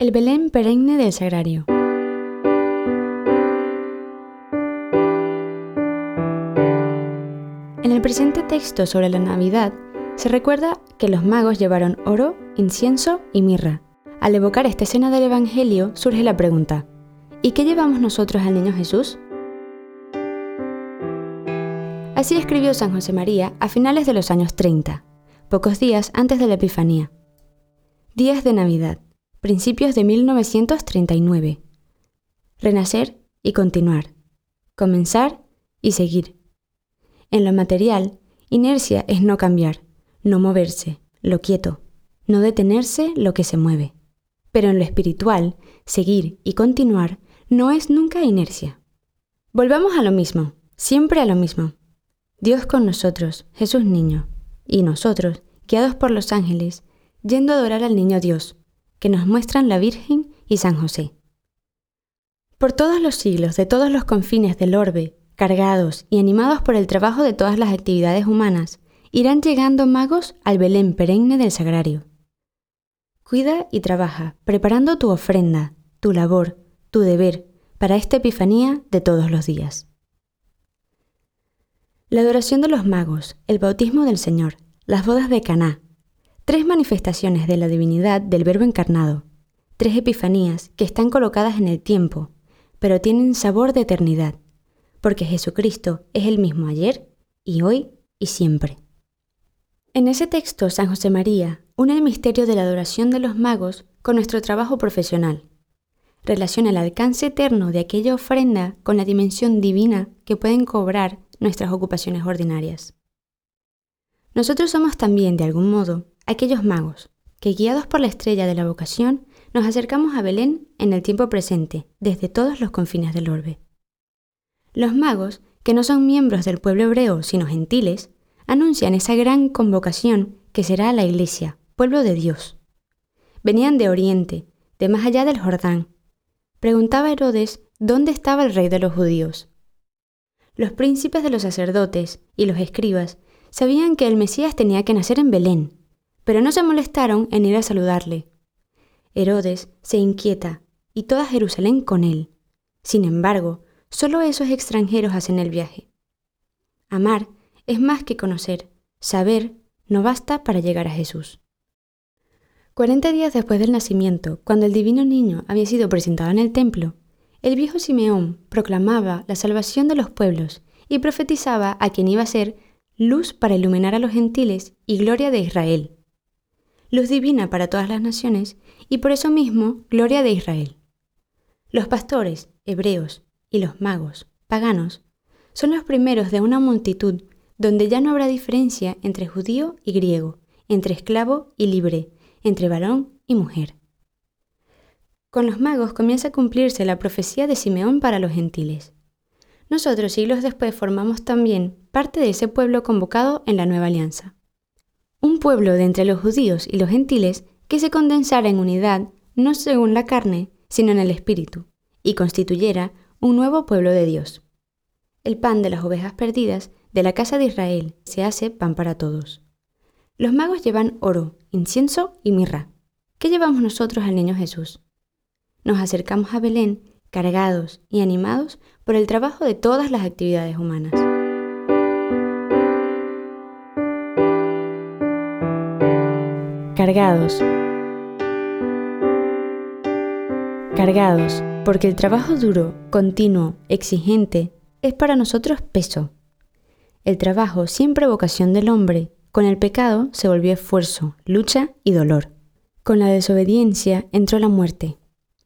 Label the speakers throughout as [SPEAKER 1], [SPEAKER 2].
[SPEAKER 1] El Belén perenne del Sagrario. En el presente texto sobre la Navidad se recuerda que los magos llevaron oro, incienso y mirra. Al evocar esta escena del Evangelio surge la pregunta, ¿y qué llevamos nosotros al niño Jesús? Así escribió San José María a finales de los años 30, pocos días antes de la Epifanía. Días de Navidad principios de 1939. Renacer y continuar. Comenzar y seguir. En lo material, inercia es no cambiar, no moverse, lo quieto, no detenerse lo que se mueve. Pero en lo espiritual, seguir y continuar no es nunca inercia. Volvamos a lo mismo, siempre a lo mismo. Dios con nosotros, Jesús niño, y nosotros, guiados por los ángeles, yendo a adorar al niño Dios, que nos muestran la Virgen y San José. Por todos los siglos, de todos los confines del orbe, cargados y animados por el trabajo de todas las actividades humanas, irán llegando magos al Belén perenne del Sagrario. Cuida y trabaja, preparando tu ofrenda, tu labor, tu deber, para esta Epifanía de todos los días. La adoración de los magos, el bautismo del Señor, las bodas de Caná, Tres manifestaciones de la divinidad del Verbo encarnado, tres epifanías que están colocadas en el tiempo, pero tienen sabor de eternidad, porque Jesucristo es el mismo ayer y hoy y siempre. En ese texto, San José María une el misterio de la adoración de los magos con nuestro trabajo profesional. Relaciona el alcance eterno de aquella ofrenda con la dimensión divina que pueden cobrar nuestras ocupaciones ordinarias. Nosotros somos también, de algún modo, aquellos magos que, guiados por la estrella de la vocación, nos acercamos a Belén en el tiempo presente, desde todos los confines del orbe. Los magos, que no son miembros del pueblo hebreo, sino gentiles, anuncian esa gran convocación que será la Iglesia, pueblo de Dios. Venían de Oriente, de más allá del Jordán. Preguntaba Herodes dónde estaba el rey de los judíos. Los príncipes de los sacerdotes y los escribas sabían que el Mesías tenía que nacer en Belén, pero no se molestaron en ir a saludarle. Herodes se inquieta y toda Jerusalén con él. Sin embargo, solo esos extranjeros hacen el viaje. Amar es más que conocer, saber no basta para llegar a Jesús. Cuarenta días después del nacimiento, cuando el divino niño había sido presentado en el templo, el viejo Simeón proclamaba la salvación de los pueblos y profetizaba a quien iba a ser luz para iluminar a los gentiles y gloria de Israel luz divina para todas las naciones, y por eso mismo gloria de Israel. Los pastores, hebreos, y los magos, paganos, son los primeros de una multitud donde ya no habrá diferencia entre judío y griego, entre esclavo y libre, entre varón y mujer. Con los magos comienza a cumplirse la profecía de Simeón para los gentiles. Nosotros siglos después formamos también parte de ese pueblo convocado en la nueva alianza un pueblo de entre los judíos y los gentiles que se condensara en unidad no según la carne, sino en el espíritu, y constituyera un nuevo pueblo de Dios. El pan de las ovejas perdidas de la casa de Israel se hace pan para todos. Los magos llevan oro, incienso y mirra. ¿Qué llevamos nosotros al niño Jesús? Nos acercamos a Belén cargados y animados por el trabajo de todas las actividades humanas. Cargados. Cargados, porque el trabajo duro, continuo, exigente, es para nosotros peso. El trabajo, siempre vocación del hombre, con el pecado se volvió esfuerzo, lucha y dolor. Con la desobediencia entró la muerte,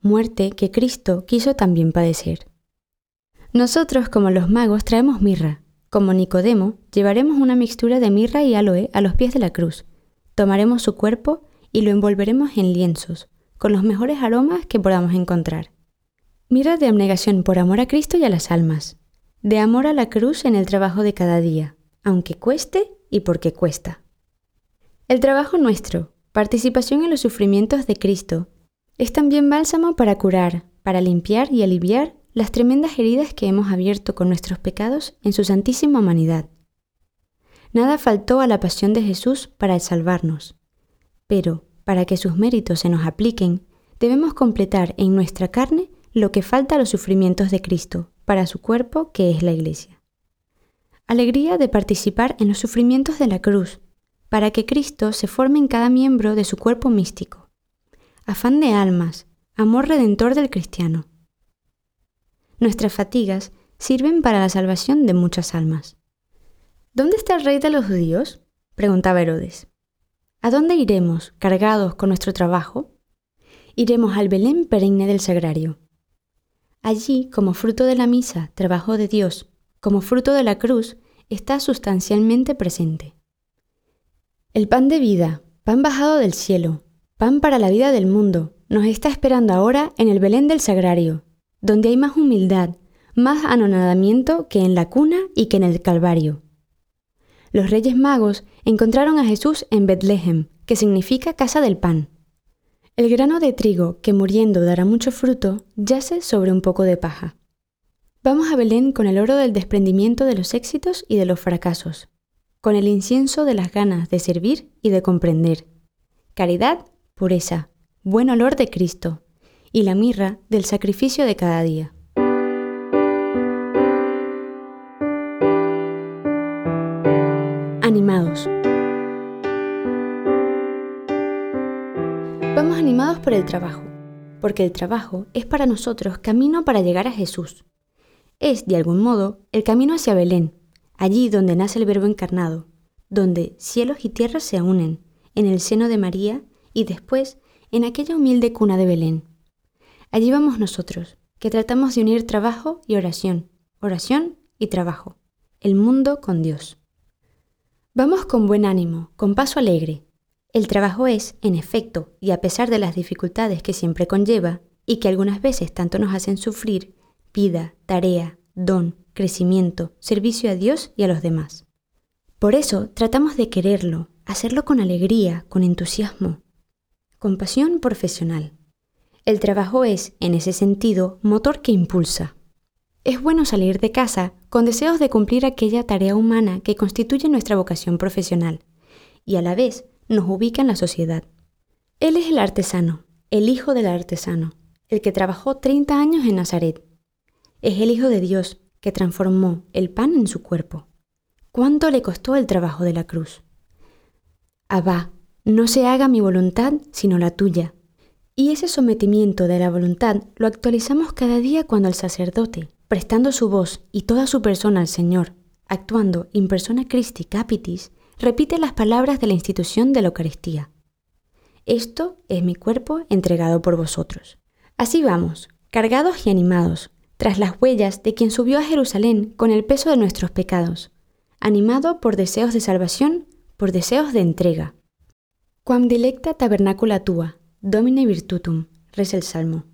[SPEAKER 1] muerte que Cristo quiso también padecer. Nosotros, como los magos, traemos mirra. Como Nicodemo, llevaremos una mixtura de mirra y aloe a los pies de la cruz Tomaremos su cuerpo y lo envolveremos en lienzos, con los mejores aromas que podamos encontrar. Mira de abnegación por amor a Cristo y a las almas, de amor a la cruz en el trabajo de cada día, aunque cueste y porque cuesta. El trabajo nuestro, participación en los sufrimientos de Cristo, es también bálsamo para curar, para limpiar y aliviar las tremendas heridas que hemos abierto con nuestros pecados en su santísima humanidad. Nada faltó a la pasión de Jesús para salvarnos. Pero, para que sus méritos se nos apliquen, debemos completar en nuestra carne lo que falta a los sufrimientos de Cristo para su cuerpo que es la Iglesia. Alegría de participar en los sufrimientos de la cruz, para que Cristo se forme en cada miembro de su cuerpo místico. Afán de almas, amor redentor del cristiano. Nuestras fatigas sirven para la salvación de muchas almas. ¿Dónde está el rey de los judíos? preguntaba Herodes. ¿A dónde iremos cargados con nuestro trabajo? Iremos al Belén perenne del sagrario. Allí, como fruto de la misa, trabajo de Dios, como fruto de la cruz, está sustancialmente presente. El pan de vida, pan bajado del cielo, pan para la vida del mundo, nos está esperando ahora en el Belén del sagrario, donde hay más humildad, más anonadamiento que en la cuna y que en el Calvario. Los reyes magos encontraron a Jesús en Betlehem, que significa casa del pan. El grano de trigo, que muriendo dará mucho fruto, yace sobre un poco de paja. Vamos a Belén con el oro del desprendimiento de los éxitos y de los fracasos, con el incienso de las ganas de servir y de comprender. Caridad, pureza, buen olor de Cristo, y la mirra del sacrificio de cada día. Animados. Vamos animados por el trabajo, porque el trabajo es para nosotros camino para llegar a Jesús. Es, de algún modo, el camino hacia Belén, allí donde nace el Verbo encarnado, donde cielos y tierras se unen, en el seno de María y después en aquella humilde cuna de Belén. Allí vamos nosotros, que tratamos de unir trabajo y oración, oración y trabajo, el mundo con Dios. Vamos con buen ánimo, con paso alegre. El trabajo es, en efecto, y a pesar de las dificultades que siempre conlleva, y que algunas veces tanto nos hacen sufrir, vida, tarea, don, crecimiento, servicio a Dios y a los demás. Por eso tratamos de quererlo, hacerlo con alegría, con entusiasmo, Compasión profesional. El trabajo es, en ese sentido, motor que impulsa. Es bueno salir de casa con deseos de cumplir aquella tarea humana que constituye nuestra vocación profesional y a la vez nos ubica en la sociedad. Él es el artesano, el hijo del artesano, el que trabajó 30 años en Nazaret. Es el Hijo de Dios que transformó el pan en su cuerpo. ¿Cuánto le costó el trabajo de la cruz? Abba, no se haga mi voluntad, sino la tuya. Y ese sometimiento de la voluntad lo actualizamos cada día cuando el sacerdote, prestando su voz y toda su persona al Señor, actuando in persona Christi Capitis, repite las palabras de la institución de la Eucaristía. Esto es mi cuerpo entregado por vosotros. Así vamos, cargados y animados, tras las huellas de quien subió a Jerusalén con el peso de nuestros pecados, animado por deseos de salvación, por deseos de entrega. Quam dilecta tabernacula tua, domine virtutum, reza el Salmo.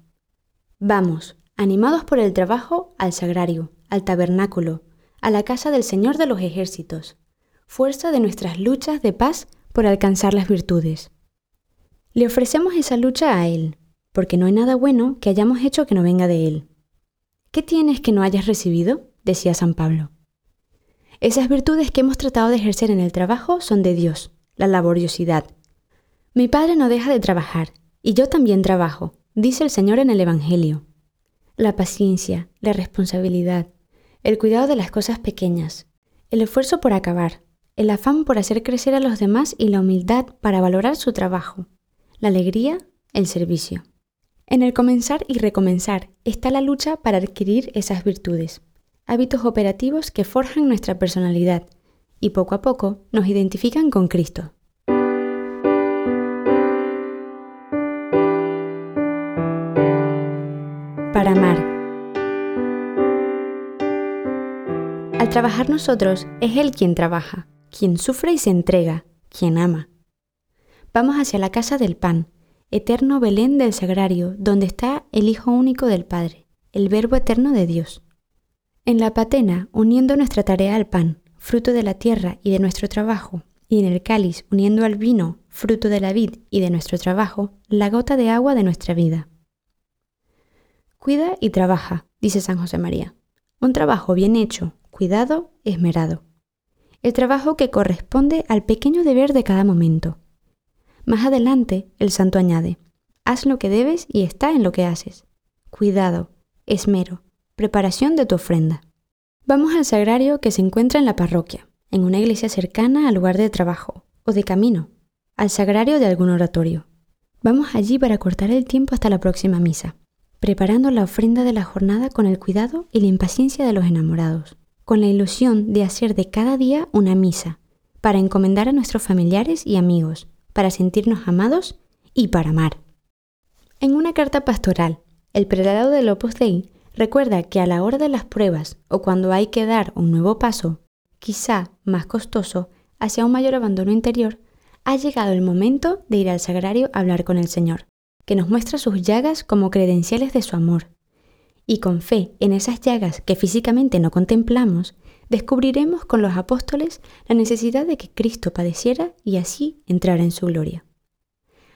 [SPEAKER 1] Vamos, animados por el trabajo, al sagrario, al tabernáculo, a la casa del Señor de los ejércitos, fuerza de nuestras luchas de paz por alcanzar las virtudes. Le ofrecemos esa lucha a Él, porque no hay nada bueno que hayamos hecho que no venga de Él. ¿Qué tienes que no hayas recibido? decía San Pablo. Esas virtudes que hemos tratado de ejercer en el trabajo son de Dios, la laboriosidad, mi padre no deja de trabajar, y yo también trabajo, dice el Señor en el Evangelio. La paciencia, la responsabilidad, el cuidado de las cosas pequeñas, el esfuerzo por acabar, el afán por hacer crecer a los demás y la humildad para valorar su trabajo, la alegría, el servicio. En el comenzar y recomenzar está la lucha para adquirir esas virtudes, hábitos operativos que forjan nuestra personalidad y poco a poco nos identifican con Cristo. Al trabajar nosotros es Él quien trabaja, quien sufre y se entrega, quien ama. Vamos hacia la casa del pan, eterno Belén del Sagrario, donde está el Hijo único del Padre, el Verbo eterno de Dios. En la patena, uniendo nuestra tarea al pan, fruto de la tierra y de nuestro trabajo, y en el cáliz, uniendo al vino, fruto de la vid y de nuestro trabajo, la gota de agua de nuestra vida. Cuida y trabaja, dice San José María. Un trabajo bien hecho, cuidado, esmerado. El trabajo que corresponde al pequeño deber de cada momento. Más adelante, el santo añade, haz lo que debes y está en lo que haces. Cuidado, esmero, preparación de tu ofrenda. Vamos al sagrario que se encuentra en la parroquia, en una iglesia cercana al lugar de trabajo o de camino, al sagrario de algún oratorio. Vamos allí para cortar el tiempo hasta la próxima misa, preparando la ofrenda de la jornada con el cuidado y la impaciencia de los enamorados, con la ilusión de hacer de cada día una misa, para encomendar a nuestros familiares y amigos, para sentirnos amados y para amar. En una carta pastoral, el prelado del Opus Dei recuerda que a la hora de las pruebas o cuando hay que dar un nuevo paso, quizá más costoso, hacia un mayor abandono interior, ha llegado el momento de ir al sagrario a hablar con el Señor, que nos muestra sus llagas como credenciales de su amor. Y con fe en esas llagas que físicamente no contemplamos, descubriremos con los apóstoles la necesidad de que Cristo padeciera y así entrara en su gloria.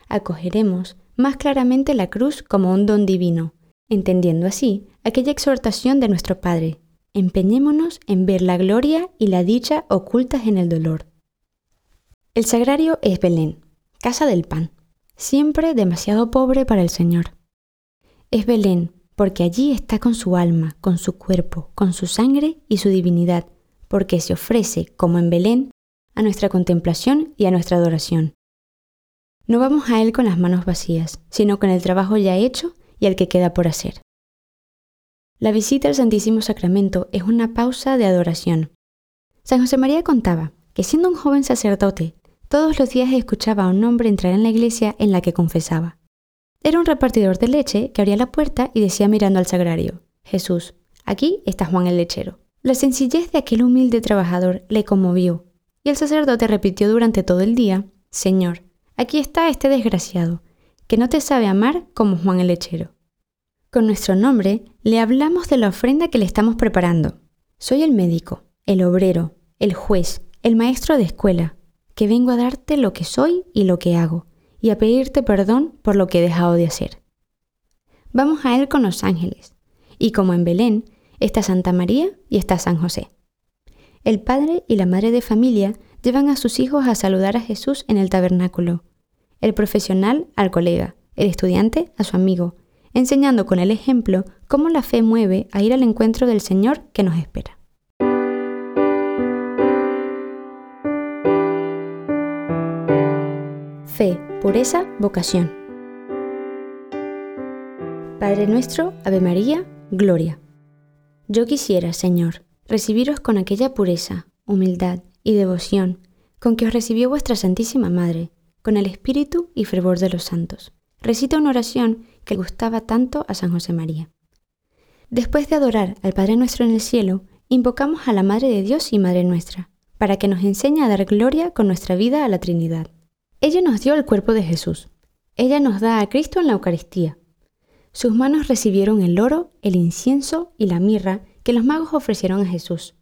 [SPEAKER 1] Acogeremos más claramente la cruz como un don divino, entendiendo así aquella exhortación de nuestro Padre. Empeñémonos en ver la gloria y la dicha ocultas en el dolor. El sagrario es Belén, casa del pan, siempre demasiado pobre para el Señor. Es Belén porque allí está con su alma, con su cuerpo, con su sangre y su divinidad, porque se ofrece, como en Belén, a nuestra contemplación y a nuestra adoración. No vamos a Él con las manos vacías, sino con el trabajo ya hecho y el que queda por hacer. La visita al Santísimo Sacramento es una pausa de adoración. San José María contaba que siendo un joven sacerdote, todos los días escuchaba a un hombre entrar en la iglesia en la que confesaba. Era un repartidor de leche que abría la puerta y decía mirando al sagrario, Jesús, aquí está Juan el lechero. La sencillez de aquel humilde trabajador le conmovió, y el sacerdote repitió durante todo el día, Señor, aquí está este desgraciado, que no te sabe amar como Juan el lechero. Con nuestro nombre le hablamos de la ofrenda que le estamos preparando. Soy el médico, el obrero, el juez, el maestro de escuela, que vengo a darte lo que soy y lo que hago y a pedirte perdón por lo que he dejado de hacer. Vamos a Él con los ángeles, y como en Belén está Santa María y está San José. El padre y la madre de familia llevan a sus hijos a saludar a Jesús en el tabernáculo, el profesional al colega, el estudiante a su amigo, enseñando con el ejemplo cómo la fe mueve a ir al encuentro del Señor que nos espera. Fe, pureza, vocación. Padre nuestro, Ave María, Gloria. Yo quisiera, Señor, recibiros con aquella pureza, humildad y devoción con que os recibió vuestra Santísima Madre, con el espíritu y fervor de los santos. Recita una oración que gustaba tanto a San José María. Después de adorar al Padre nuestro en el cielo, invocamos a la Madre de Dios y Madre nuestra, para que nos enseñe a dar gloria con nuestra vida a la Trinidad. Ella nos dio el cuerpo de Jesús. Ella nos da a Cristo en la Eucaristía. Sus manos recibieron el oro, el incienso y la mirra que los magos ofrecieron a Jesús.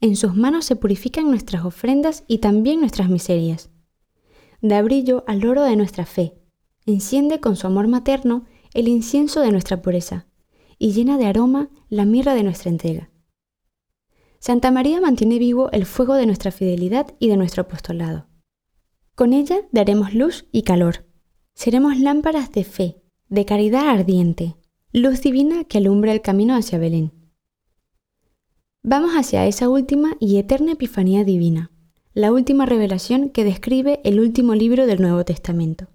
[SPEAKER 1] En sus manos se purifican nuestras ofrendas y también nuestras miserias. Da brillo al oro de nuestra fe, enciende con su amor materno el incienso de nuestra pureza y llena de aroma la mirra de nuestra entrega. Santa María mantiene vivo el fuego de nuestra fidelidad y de nuestro apostolado. Con ella daremos luz y calor. Seremos lámparas de fe, de caridad ardiente, luz divina que alumbra el camino hacia Belén. Vamos hacia esa última y eterna Epifanía divina, la última revelación que describe el último libro del Nuevo Testamento,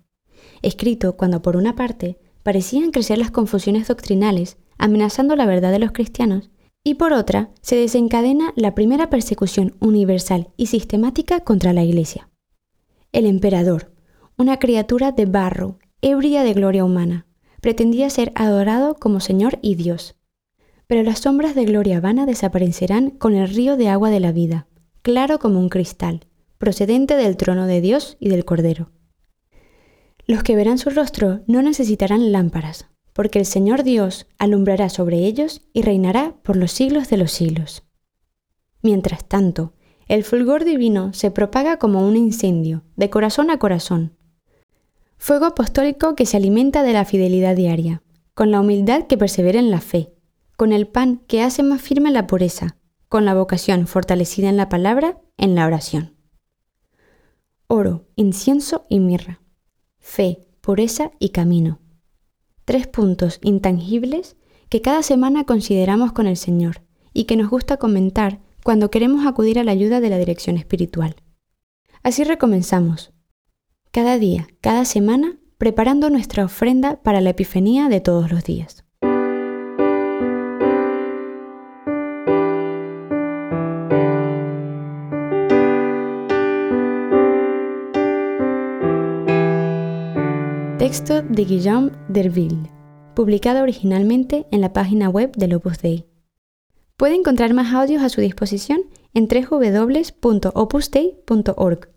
[SPEAKER 1] escrito cuando por una parte parecían crecer las confusiones doctrinales amenazando la verdad de los cristianos, y por otra se desencadena la primera persecución universal y sistemática contra la Iglesia el emperador, una criatura de barro, ebria de gloria humana, pretendía ser adorado como Señor y Dios. Pero las sombras de gloria vana desaparecerán con el río de agua de la vida, claro como un cristal, procedente del trono de Dios y del Cordero. Los que verán su rostro no necesitarán lámparas, porque el Señor Dios alumbrará sobre ellos y reinará por los siglos de los siglos. Mientras tanto, el fulgor divino se propaga como un incendio, de corazón a corazón. Fuego apostólico que se alimenta de la fidelidad diaria, con la humildad que persevera en la fe, con el pan que hace más firme la pureza, con la vocación fortalecida en la palabra, en la oración. Oro, incienso y mirra. Fe, pureza y camino. Tres puntos intangibles que cada semana consideramos con el Señor y que nos gusta comentar cuando queremos acudir a la ayuda de la dirección espiritual. Así recomenzamos. Cada día, cada semana, preparando nuestra ofrenda para la Epifanía de todos los días. Texto de Guillaume Derville, publicado originalmente en la página web del Opus Dei. Puede encontrar más audios a su disposición en www.opusdei.org.